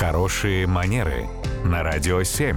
Хорошие манеры на радио 7.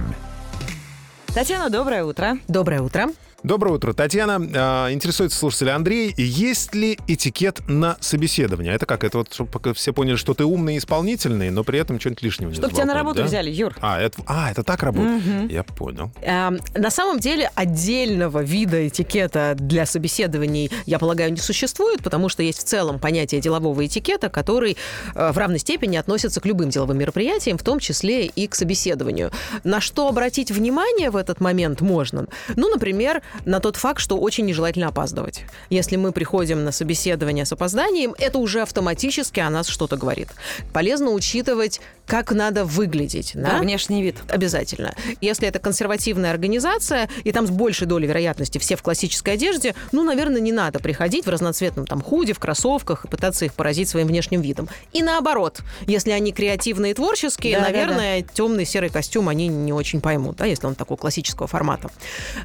Татьяна, доброе утро. Доброе утро. Доброе утро, Татьяна. А, интересуется слушатель Андрей. Есть ли этикет на собеседование? Это как? Это вот, чтобы все поняли, что ты умный и исполнительный, но при этом что-нибудь лишнего не Чтобы тебя на работу да? взяли, Юр. А это, а, это так работает? Я понял. Эм, на самом деле отдельного вида этикета для собеседований, я полагаю, не существует, потому что есть в целом понятие делового этикета, который э, в равной степени относится к любым деловым мероприятиям, в том числе и к собеседованию. На что обратить внимание в этот момент можно? Ну, например, на тот факт, что очень нежелательно опаздывать. Если мы приходим на собеседование с опозданием, это уже автоматически о нас что-то говорит. Полезно учитывать, как надо выглядеть. Да, да? внешний вид. Обязательно. Если это консервативная организация, и там с большей долей вероятности все в классической одежде, ну, наверное, не надо приходить в разноцветном там худе, в кроссовках и пытаться их поразить своим внешним видом. И наоборот, если они креативные и творческие, Да, да, наверное, темный серый костюм они не очень поймут, да, если он такого классического формата.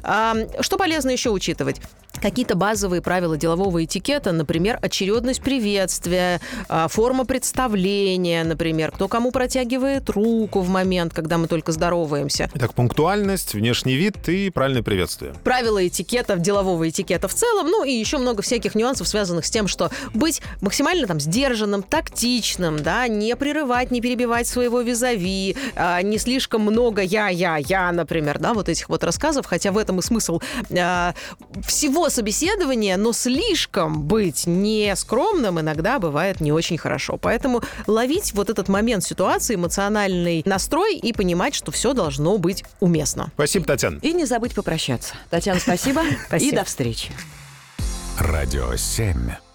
А, что полезно еще учитывать? Какие-то базовые правила делового этикета, например, очередность приветствия, а, форма представления, например, кто кому протягивает руку в момент, когда мы только здороваемся. Итак, пунктуальность, внешний вид и правильное приветствие. правила этикета, делового этикета в целом, ну и еще много всяких нюансов, связанных с тем, что быть максимально там сдержанным, тактичным, да, не прерывать, не перебивать своего визави, а, не слишком много я, я, я, например, да, вот этих вот рассказов, хотя в этом и смысл а, всего собеседования, но слишком быть не скромным иногда бывает не очень хорошо. Поэтому ловить вот этот момент ситуации, эмоциональный настрой и понимать, что все должно быть уместно. Спасибо, Татьяна. И не забыть попрощаться. Татьяна, спасибо. И до встречи. Радио 7.